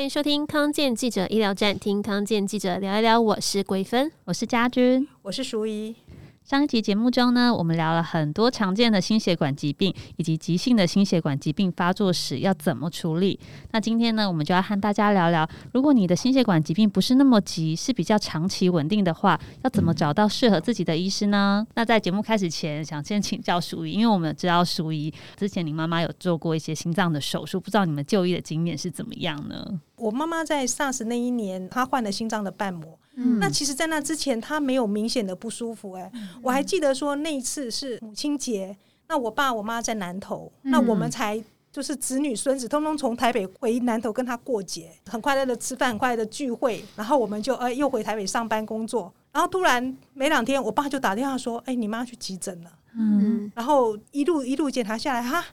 欢迎收听康健记者医疗站，听康健记者聊一聊。我是桂芬，我是家君，我是淑仪。上一集节目中呢，我们聊了很多常见的心血管疾病，以及急性的心血管疾病发作时要怎么处理。那今天呢，我们就要和大家聊聊，如果你的心血管疾病不是那么急，是比较长期稳定的话，要怎么找到适合自己的医师呢？那在节目开始前，想先请教淑仪，因为我们知道淑仪之前您妈妈有做过一些心脏的手术，不知道你们就医的经验是怎么样呢？我妈妈在 SARS 那一年，她换了心脏的瓣膜。嗯，那其实，在那之前，她没有明显的不舒服。哎，我还记得说那一次是母亲节，那我爸我妈在南投，那我们才就是子女孙子通通从台北回南投跟她过节，很快乐的吃饭，很快乐的聚会，然后我们就哎又回台北上班工作，然后突然没两天，我爸就打电话说，哎，你妈去急诊了。嗯，然后一路一路检查下来，哈。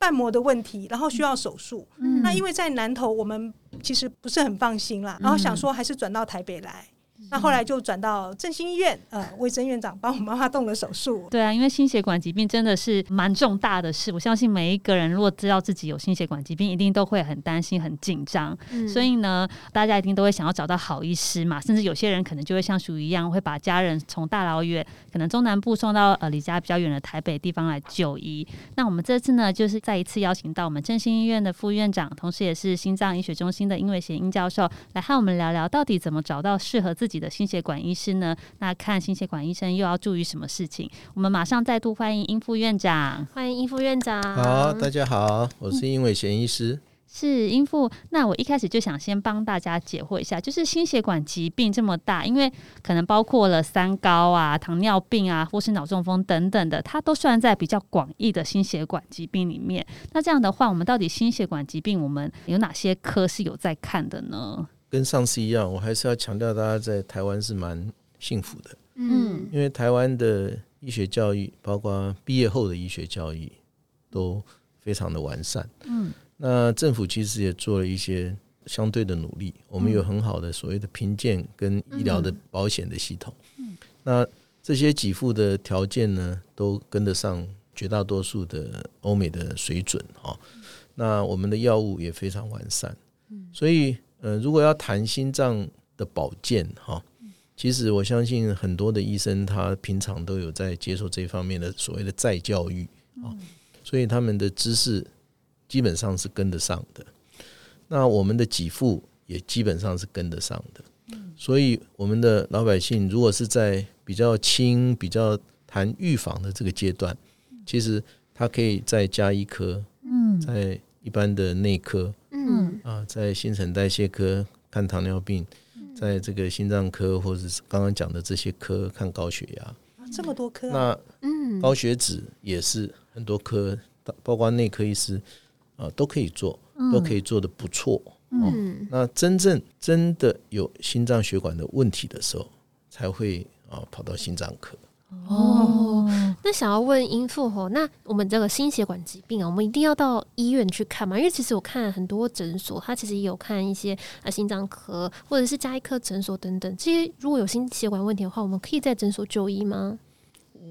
瓣膜的问题，然后需要手术。嗯，那因为在南投，我们其实不是很放心啦，然后想说还是转到台北来。那后来就转到振兴医院，呃，卫生院长帮我妈妈动了手术。对啊，因为心血管疾病真的是蛮重大的事，我相信每一个人如果知道自己有心血管疾病，一定都会很担心、很紧张。嗯、所以呢，大家一定都会想要找到好医师嘛，甚至有些人可能就会像淑仪一样，会把家人从大老远，可能中南部送到呃离家比较远的台北地方来就医。那我们这次呢，就是再一次邀请到我们振兴医院的副院长，同时也是心脏医学中心的殷伟贤殷教授，来和我们聊聊到底怎么找到适合自己的心血管医师呢？那看心血管医生又要注意什么事情？我们马上再度欢迎殷副院长。欢迎殷副院长。好，大家好，我是殷伟贤医师。嗯、是殷副。那我一开始就想先帮大家解惑一下，就是心血管疾病这么大，因为可能包括了三高啊、糖尿病啊，或是脑中风等等的，它都算在比较广义的心血管疾病里面。那这样的话，我们到底心血管疾病我们有哪些科是有在看的呢？跟上次一样，我还是要强调，大家在台湾是蛮幸福的，嗯，因为台湾的医学教育，包括毕业后的医学教育，都非常的完善，嗯，那政府其实也做了一些相对的努力，我们有很好的所谓的评鉴跟医疗的保险的系统，嗯，那这些给付的条件呢，都跟得上绝大多数的欧美的水准，哈，那我们的药物也非常完善，嗯，所以。呃，如果要谈心脏的保健哈，其实我相信很多的医生他平常都有在接受这方面的所谓的再教育啊，所以他们的知识基本上是跟得上的。那我们的给付也基本上是跟得上的，所以我们的老百姓如果是在比较轻、比较谈预防的这个阶段，其实他可以再加一科，嗯，在一般的内科。嗯。啊，在新陈代谢科看糖尿病，在这个心脏科或者是刚刚讲的这些科看高血压，这么多科，那嗯，高血脂也是很多科，包括内科医师啊都可以做，都可以做的不错。嗯，那真正真的有心脏血管的问题的时候，才会啊跑到心脏科。哦，那想要问殷富吼，那我们这个心血管疾病啊，我们一定要到医院去看吗？因为其实我看很多诊所，他其实也有看一些啊心脏科或者是加医科诊所等等。这些如果有心血管问题的话，我们可以在诊所就医吗？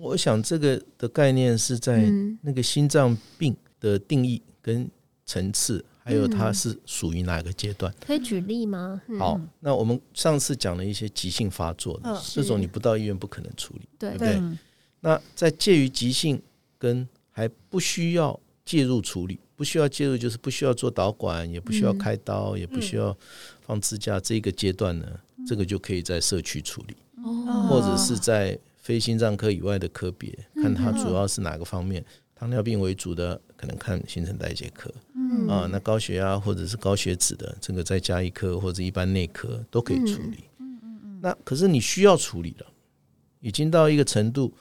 我想这个的概念是在那个心脏病的定义跟层次。还有它是属于哪个阶段？可以举例吗？好，那我们上次讲了一些急性发作的，这种你不到医院不可能处理，对。不对？那在介于急性跟还不需要介入处理，不需要介入就是不需要做导管，也不需要开刀，也不需要放支架这个阶段呢，这个就可以在社区处理，或者是在非心脏科以外的科别，看它主要是哪个方面。糖尿病为主的，可能看新陈代谢科，嗯啊，那高血压或者是高血脂的，这个再加一颗或者一般内科都可以处理。嗯嗯嗯。那可是你需要处理了，已经到一个程度，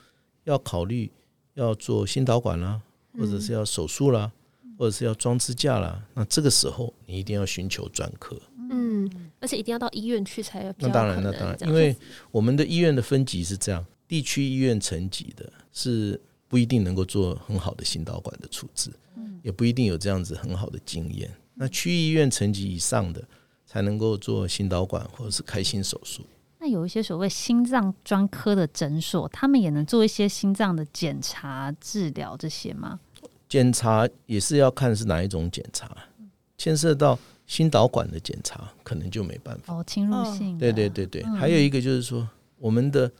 要考虑要做心导管啦，或者是要手术啦，或者是要装支架啦，那这个时候你一定要寻求专科。嗯，而且一定要到医院去才有。那当然，那当然，因为我们的医院的分级是这样，地区医院层级的是。不一定能够做很好的心导管的处置，也不一定有这样子很好的经验。那区医院层级以上的才能够做心导管或者是开心手术。那有一些所谓心脏专科的诊所，他们也能做一些心脏的检查、治疗这些吗？检查也是要看是哪一种检查，牵涉到心导管的检查可能就没办法哦，侵入性。对对对对，嗯、还有一个就是说，我们的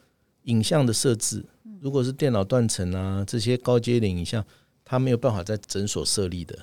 影像的设置，如果是电脑断层啊这些高阶的影像，它没有办法在诊所设立的，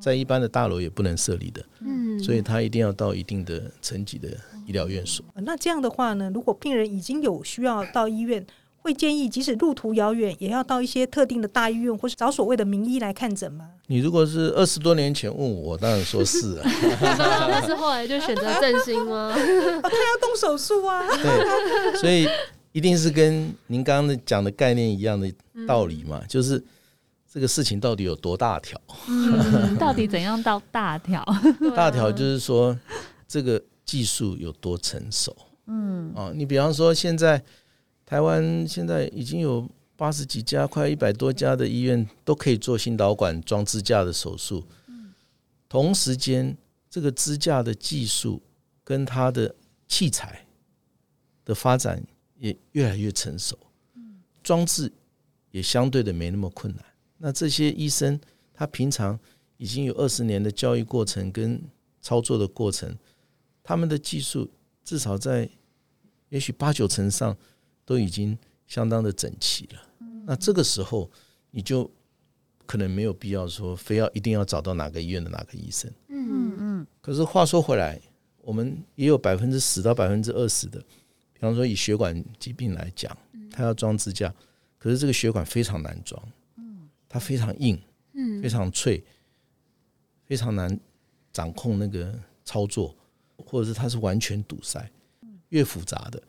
在一般的大楼也不能设立的，嗯，所以它一定要到一定的层级的医疗院所。那这样的话呢，如果病人已经有需要到医院。会建议，即使路途遥远，也要到一些特定的大医院，或是找所谓的名医来看诊吗？你如果是二十多年前问我，我当然说是啊。但是后来就选择振兴吗？哦，他要动手术啊。对，所以一定是跟您刚刚讲的概念一样的道理嘛，嗯、就是这个事情到底有多大条？嗯，到底怎样到大条？大条就是说这个技术有多成熟。嗯，啊，你比方说现在。台湾现在已经有八十几家，快一百多家的医院都可以做心导管装支架的手术。嗯同时间，这个支架的技术跟它的器材的发展也越来越成熟，嗯装置也相对的没那么困难。那这些医生，他平常已经有二十年的教育过程跟操作的过程，他们的技术至少在也许八九成上。都已经相当的整齐了，那这个时候你就可能没有必要说非要一定要找到哪个医院的哪个医生。嗯嗯。可是话说回来，我们也有百分之十到百分之二十的，比方说以血管疾病来讲，他要装支架，可是这个血管非常难装，它非常硬，非常脆，非常难掌控那个操作，或者是它是完全堵塞，越复杂的。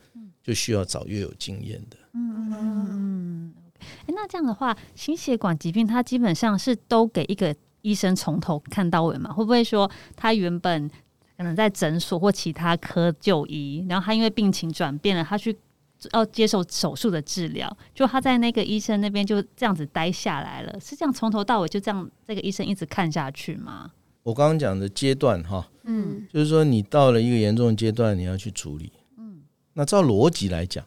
就需要找越有经验的。嗯嗯嗯。哎，那这样的话，心血管疾病它基本上是都给一个医生从头看到尾嘛？会不会说他原本可能在诊所或其他科就医，然后他因为病情转变了，他去要接受手术的治疗，就他在那个医生那边就这样子待下来了？是这样从头到尾就这样这个医生一直看下去吗？我刚刚讲的阶段哈，嗯，就是说你到了一个严重的阶段，你要去处理。嗯那照逻辑来讲，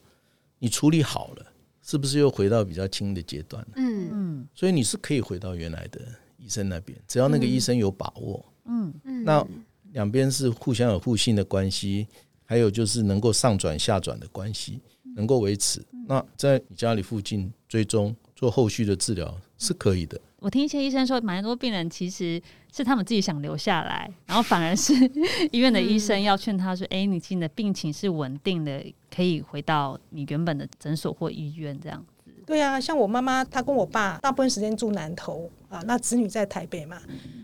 你处理好了，是不是又回到比较轻的阶段了？嗯嗯，所以你是可以回到原来的医生那边，只要那个医生有把握。嗯嗯，那两边是互相有互信的关系，还有就是能够上转下转的关系，能够维持。那在你家里附近追踪做后续的治疗是可以的。我听一些医生说，蛮多病人其实是他们自己想留下来，然后反而是 医院的医生要劝他说：“哎、欸，你现在的病情是稳定的，可以回到你原本的诊所或医院这样子。”对啊，像我妈妈，她跟我爸大部分时间住南投啊，那子女在台北嘛，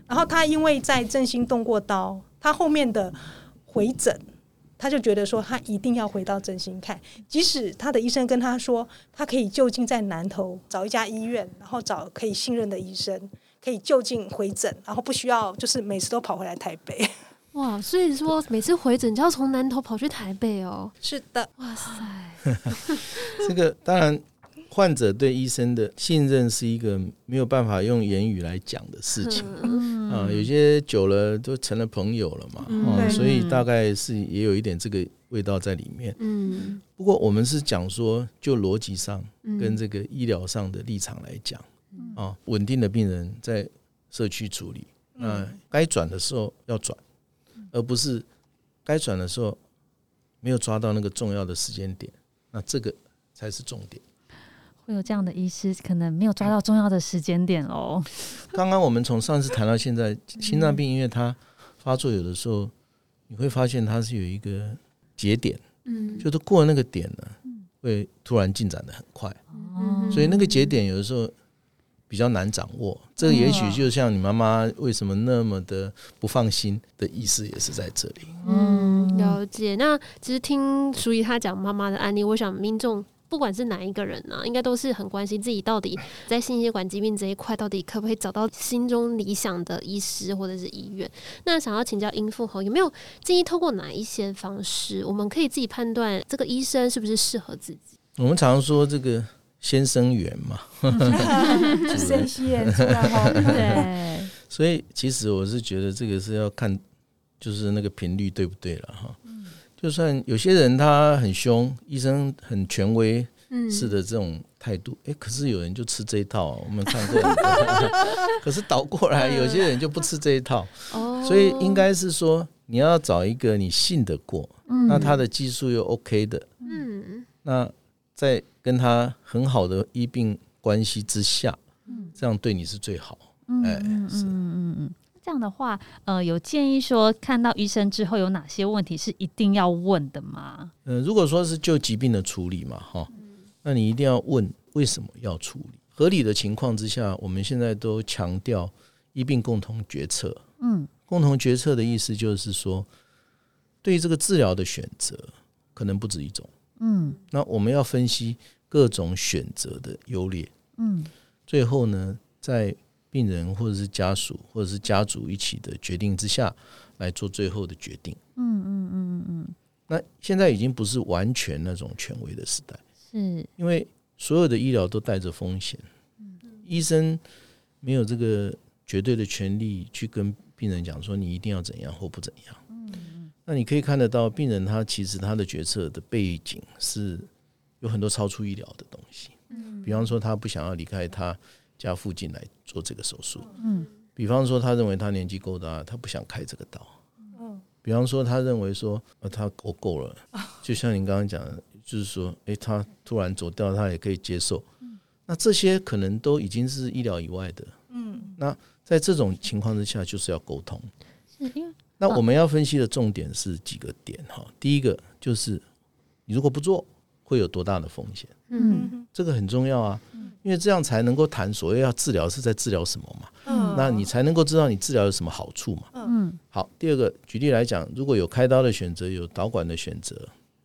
然后她因为在振兴动过刀，她后面的回诊。他就觉得说，他一定要回到真心看，即使他的医生跟他说，他可以就近在南投找一家医院，然后找可以信任的医生，可以就近回诊，然后不需要就是每次都跑回来台北。哇，所以说每次回诊就要从南投跑去台北哦。是的，哇塞，这个当然。患者对医生的信任是一个没有办法用言语来讲的事情啊，有些久了都成了朋友了嘛，啊，所以大概是也有一点这个味道在里面。嗯，不过我们是讲说，就逻辑上跟这个医疗上的立场来讲，啊，稳定的病人在社区处理，那该转的时候要转，而不是该转的时候没有抓到那个重要的时间点，那这个才是重点。会有这样的医师，可能没有抓到重要的时间点哦。刚刚我们从上次谈到现在，心脏病因为它发作，有的时候你会发现它是有一个节点，嗯，就是过了那个点呢，会突然进展的很快，所以那个节点有的时候比较难掌握。这个也许就像你妈妈为什么那么的不放心的意思，也是在这里。嗯，了解。那其实听淑仪她讲妈妈的案例，我想民众。不管是哪一个人呢、啊，应该都是很关心自己到底在心血管疾病这一块，到底可不可以找到心中理想的医师或者是医院？那想要请教殷副侯，有没有建议透过哪一些方式，我们可以自己判断这个医生是不是适合自己？我们常说这个先生缘嘛，先吸引出来对。所以其实我是觉得这个是要看，就是那个频率对不对了哈。就算有些人他很凶，医生很权威，式的这种态度，哎、欸，可是有人就吃这一套，我们看过。可是倒过来，有些人就不吃这一套。所以应该是说，你要找一个你信得过，那他的技术又 OK 的，嗯，那在跟他很好的医病关系之下，这样对你是最好。哎，是，嗯嗯嗯。这样的话，呃，有建议说看到医生之后有哪些问题是一定要问的吗？嗯、呃，如果说是就疾病的处理嘛，哈，那你一定要问为什么要处理。合理的情况之下，我们现在都强调医病共同决策。嗯，共同决策的意思就是说，对于这个治疗的选择可能不止一种。嗯，那我们要分析各种选择的优劣。嗯，最后呢，在病人或者是家属或者是家族一起的决定之下来做最后的决定。嗯嗯嗯嗯嗯。那现在已经不是完全那种权威的时代，是因为所有的医疗都带着风险。医生没有这个绝对的权利去跟病人讲说你一定要怎样或不怎样。那你可以看得到，病人他其实他的决策的背景是有很多超出医疗的东西。比方说他不想要离开他。家附近来做这个手术，嗯，比方说他认为他年纪够大，他不想开这个刀，嗯，比方说他认为说呃他够够了，就像您刚刚讲的，就是说，诶，他突然走掉，他也可以接受，那这些可能都已经是医疗以外的，嗯，那在这种情况之下，就是要沟通，是因为那我们要分析的重点是几个点哈，第一个就是你如果不做，会有多大的风险，嗯，这个很重要啊。因为这样才能够谈所谓要治疗是在治疗什么嘛？嗯，那你才能够知道你治疗有什么好处嘛？嗯，好，第二个举例来讲，如果有开刀的选择，有导管的选择，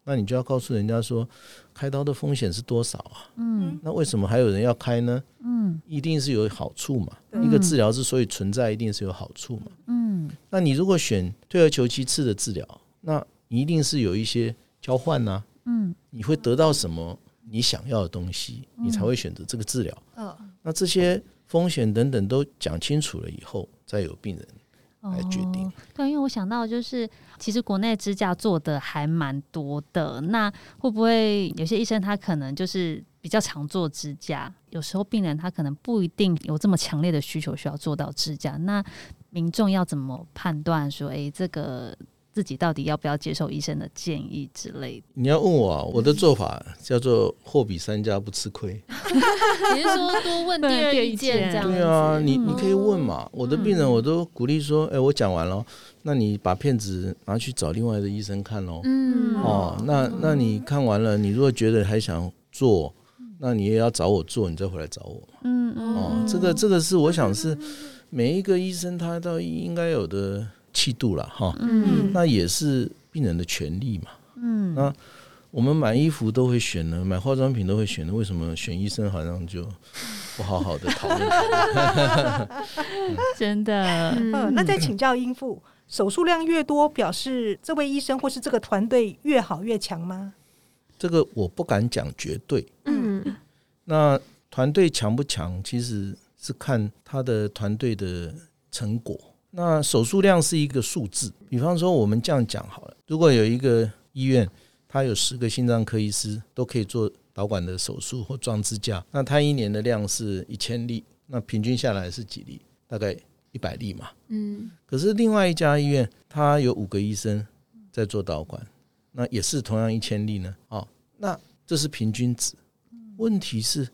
那你就要告诉人家说，开刀的风险是多少啊？嗯，那为什么还有人要开呢？嗯，一定是有好处嘛。一个治疗之所以存在，一定是有好处嘛。嗯，那你如果选退而求其次的治疗，那你一定是有一些交换呐。嗯，你会得到什么？你想要的东西，你才会选择这个治疗。嗯，那这些风险等等都讲清楚了以后，再有病人来决定。哦。对，因为我想到就是，其实国内支架做的还蛮多的。那会不会有些医生他可能就是比较常做支架？有时候病人他可能不一定有这么强烈的需求需要做到支架。那民众要怎么判断说，哎，这个？自己到底要不要接受医生的建议之类的？你要问我啊，我的做法叫做货比三家不吃亏。你是说多问 第二意见这样？对啊，你你可以问嘛。我的病人我都鼓励说，哎，我讲完了，那你把片子拿去找另外的医生看喽。嗯哦，那那你看完了，你如果觉得还想做，那你也要找我做，你再回来找我。嗯哦，这个这个是我想是每一个医生他都应该有的。气度了哈，嗯，那也是病人的权利嘛，嗯，那我们买衣服都会选呢，买化妆品都会选呢，为什么选医生好像就不好好的讨论？真的，嗯，那再请教英父，手术量越多，表示这位医生或是这个团队越好越强吗？这个我不敢讲绝对，嗯，那团队强不强，其实是看他的团队的成果。那手术量是一个数字，比方说我们这样讲好了，如果有一个医院，它有十个心脏科医师都可以做导管的手术或装支架，那它一年的量是一千例，那平均下来是几例？大概一百例嘛。嗯。可是另外一家医院，它有五个医生在做导管，那也是同样一千例呢。哦，那这是平均值。问题是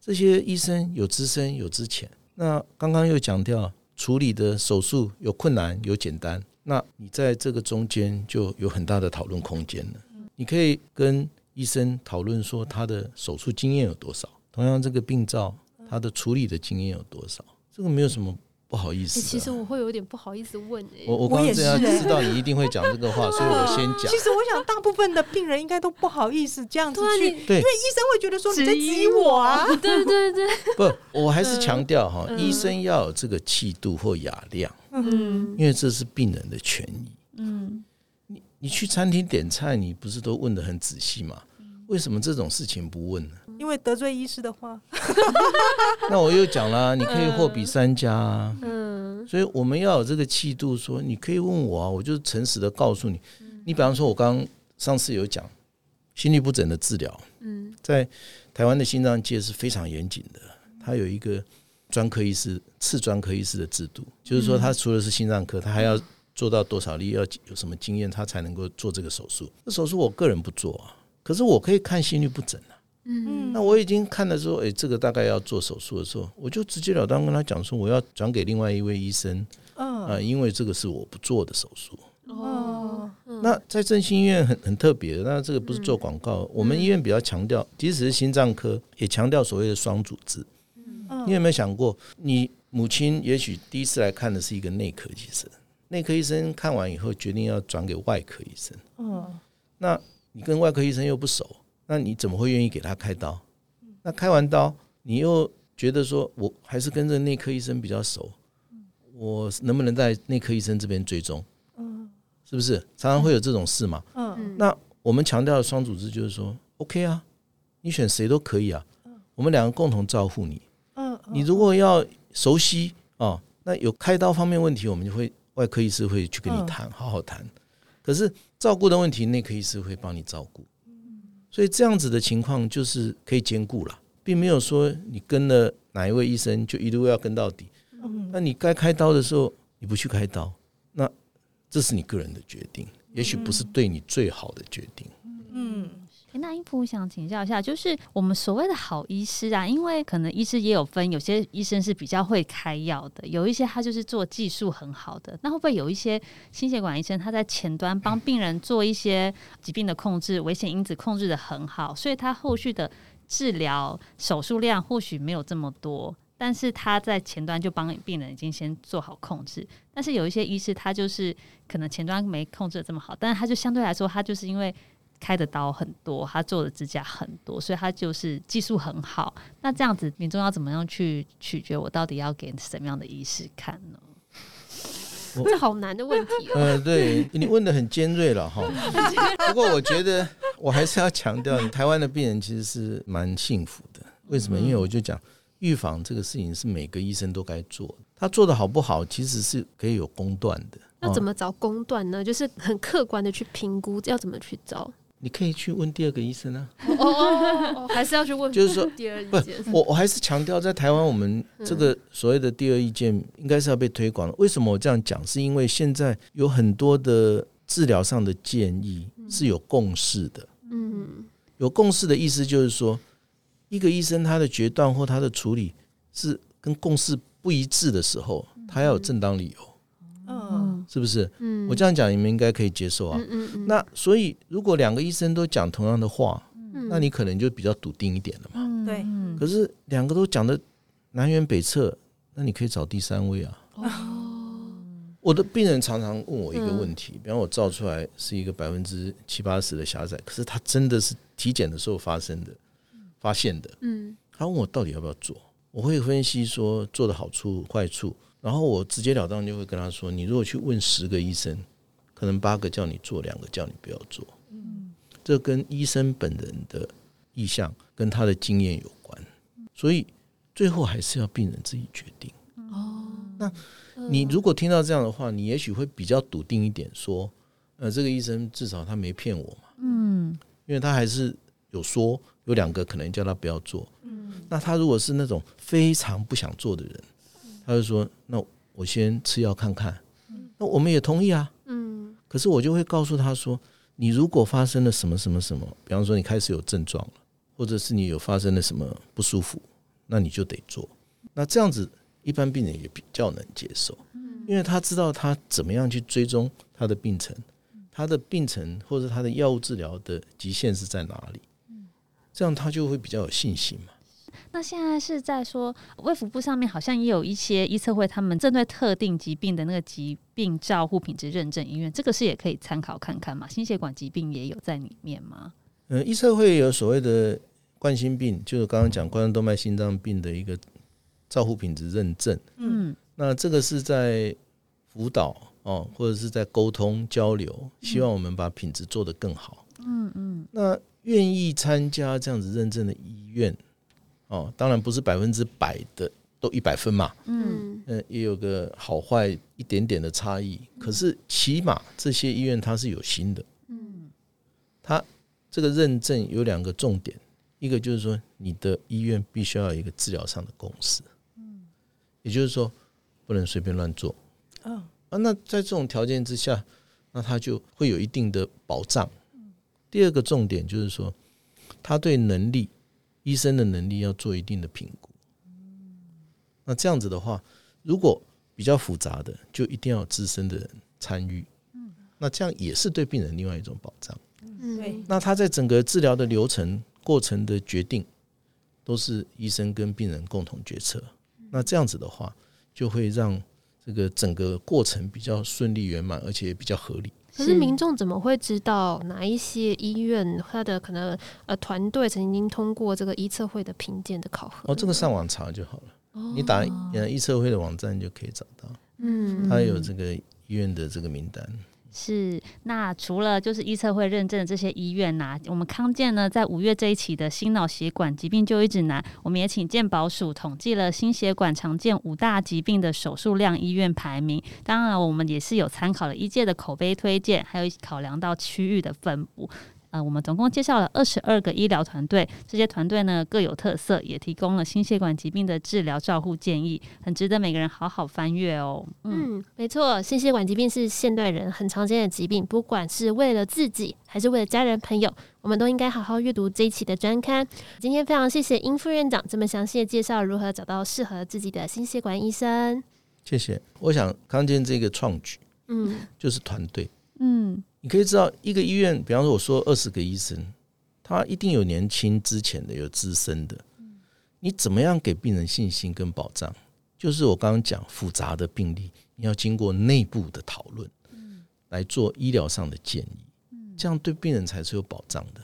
这些医生有资深有资浅，那刚刚又讲掉了。处理的手术有困难有简单，那你在这个中间就有很大的讨论空间了。你可以跟医生讨论说他的手术经验有多少，同样这个病灶他的处理的经验有多少，这个没有什么。不好意思，其实我会有点不好意思问诶。我我刚刚这样知道你一定会讲这个话，所以我先讲。其实我想，大部分的病人应该都不好意思这样子去，对，因为医生会觉得说你在质疑我啊。对对对，不，我还是强调哈，医生要有这个气度或雅量，嗯，因为这是病人的权益。嗯，你你去餐厅点菜，你不是都问的很仔细吗？为什么这种事情不问呢？因为得罪医师的话，那我又讲了，你可以货比三家啊。嗯，所以我们要有这个气度，说你可以问我啊，我就诚实的告诉你。你比方说，我刚上次有讲，心律不整的治疗，嗯，在台湾的心脏界是非常严谨的，它有一个专科医师、次专科医师的制度，就是说，他除了是心脏科，他还要做到多少例，要有什么经验，他才能够做这个手术。这手术我个人不做啊，可是我可以看心率不整啊。嗯，那我已经看了说，哎，这个大概要做手术的时候，我就直截了当跟他讲说，我要转给另外一位医生。啊、呃，因为这个是我不做的手术。哦，那在振兴医院很很特别，那这个不是做广告，我们医院比较强调，即使是心脏科也强调所谓的双主治。嗯，你有没有想过，你母亲也许第一次来看的是一个内科医生，内科医生看完以后决定要转给外科医生。嗯，那你跟外科医生又不熟。那你怎么会愿意给他开刀？那开完刀，你又觉得说，我还是跟着内科医生比较熟，我能不能在内科医生这边追踪？是不是常常会有这种事嘛？那我们强调的双组织就是说，OK 啊，你选谁都可以啊，我们两个共同照顾你。你如果要熟悉啊，那有开刀方面问题，我们就会外科医师会去跟你谈，好好谈。可是照顾的问题，内科医师会帮你照顾。所以这样子的情况就是可以兼顾了，并没有说你跟了哪一位医生就一路要跟到底。那你该开刀的时候你不去开刀，那这是你个人的决定，也许不是对你最好的决定。那英父想请教一下，就是我们所谓的好医师啊，因为可能医师也有分，有些医生是比较会开药的，有一些他就是做技术很好的。那会不会有一些心血管医生他在前端帮病人做一些疾病的控制、危险因子控制得很好，所以他后续的治疗手术量或许没有这么多，但是他在前端就帮病人已经先做好控制。但是有一些医师他就是可能前端没控制得这么好，但是他就相对来说他就是因为。开的刀很多，他做的指甲很多，所以他就是技术很好。那这样子，民众要怎么样去取决我到底要给什么样的医师看呢？这好难的问题哦。呃，对，你问的很尖锐了哈。不过我觉得我还是要强调，台湾的病人其实是蛮幸福的。为什么？因为我就讲预防这个事情是每个医生都该做的。他做的好不好，其实是可以有公断的。那怎么找公断呢？就是很客观的去评估，要怎么去找？你可以去问第二个医生啊，哦哦哦，还是要去问，就是说第二意见。我我还是强调，在台湾，我们这个所谓的第二意见应该是要被推广的。为什么我这样讲？是因为现在有很多的治疗上的建议是有共识的。嗯，有共识的意思就是说，一个医生他的决断或他的处理是跟共识不一致的时候，他要有正当理由。嗯，是不是？嗯，我这样讲你们应该可以接受啊。嗯嗯。那所以，如果两个医生都讲同样的话，那你可能就比较笃定一点了嘛。对。可是两个都讲的南辕北辙，那你可以找第三位啊。哦。我的病人常常问我一个问题，比方我照出来是一个百分之七八十的狭窄，可是他真的是体检的时候发生的，发现的。嗯。他问我到底要不要做，我会分析说做的好处坏处。然后我直截了当就会跟他说：“你如果去问十个医生，可能八个叫你做，两个叫你不要做。嗯，这跟医生本人的意向跟他的经验有关，所以最后还是要病人自己决定。哦，那你如果听到这样的话，你也许会比较笃定一点，说：呃，这个医生至少他没骗我嘛。嗯，因为他还是有说有两个可能叫他不要做。嗯，那他如果是那种非常不想做的人。”他就说：“那我先吃药看看。”那我们也同意啊。嗯。可是我就会告诉他说：“你如果发生了什么什么什么，比方说你开始有症状了，或者是你有发生了什么不舒服，那你就得做。那这样子，一般病人也比较能接受，因为他知道他怎么样去追踪他的病程，他的病程或者他的药物治疗的极限是在哪里，这样他就会比较有信心嘛。”那现在是在说，卫福部上面好像也有一些医测会，他们针对特定疾病的那个疾病照护品质认证医院，这个是也可以参考看看嘛。心血管疾病也有在里面吗？嗯，医测会有所谓的冠心病，就是刚刚讲冠状动脉心脏病的一个照护品质认证。嗯，那这个是在辅导哦，或者是在沟通交流，希望我们把品质做得更好。嗯嗯，那愿意参加这样子认证的医院。哦，当然不是百分之百的都一百分嘛，嗯，也有个好坏一点点的差异。可是起码这些医院它是有心的，嗯，它这个认证有两个重点，一个就是说你的医院必须要有一个治疗上的共识，嗯，也就是说不能随便乱做，啊，那在这种条件之下，那它就会有一定的保障。第二个重点就是说，他对能力，医生的能力要做一定的评估，那这样子的话，如果比较复杂的，就一定要有资深的人参与，那这样也是对病人另外一种保障。对，那他在整个治疗的流程过程的决定，都是医生跟病人共同决策。那这样子的话，就会让这个整个过程比较顺利圆满，而且也比较合理。可是民众怎么会知道哪一些医院他的可能呃团队曾经通过这个医测会的评鉴的考核？哦，这个上网查就好了。哦，你打呃医测会的网站就可以找到。嗯，他有这个医院的这个名单。是，那除了就是医测会认证的这些医院呐、我们康健呢，在五月这一期的心脑血管疾病就医指南，我们也请健保署统计了心血管常见五大疾病的手术量医院排名。当然，我们也是有参考了医界的口碑推荐，还有考量到区域的分布。呃，我们总共介绍了二十二个医疗团队，这些团队呢各有特色，也提供了心血管疾病的治疗照护建议，很值得每个人好好翻阅哦。嗯，嗯，没错，心血管疾病是现代人很常见的疾病，不管是为了自己还是为了家人朋友，我们都应该好好阅读这一期的专刊。今天非常谢谢殷副院长这么详细的介绍如何找到适合自己的心血管医生。谢谢。我想康健这个创举，嗯，就是团队，嗯。你可以知道，一个医院，比方说我说二十个医生，他一定有年轻之前的，有资深的。你怎么样给病人信心跟保障？就是我刚刚讲复杂的病例，你要经过内部的讨论，来做医疗上的建议，这样对病人才是有保障的。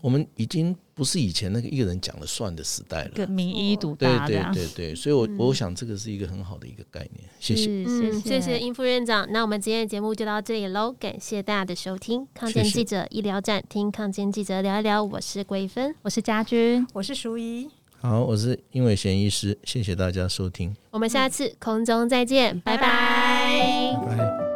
我们已经不是以前那个一个人讲了算的时代了，个名医独大。对对对对，所以我，我我想这个是一个很好的一个概念。谢谢，嗯，谢谢。殷副院长。那我们今天的节目就到这里喽，感谢大家的收听。抗健记者医疗站，听抗健记者聊一聊。我是桂芬，我是家君，我是淑仪。好，我是殷伟贤医师。谢。谢大家收听，我们下次空中再见，拜拜。拜拜。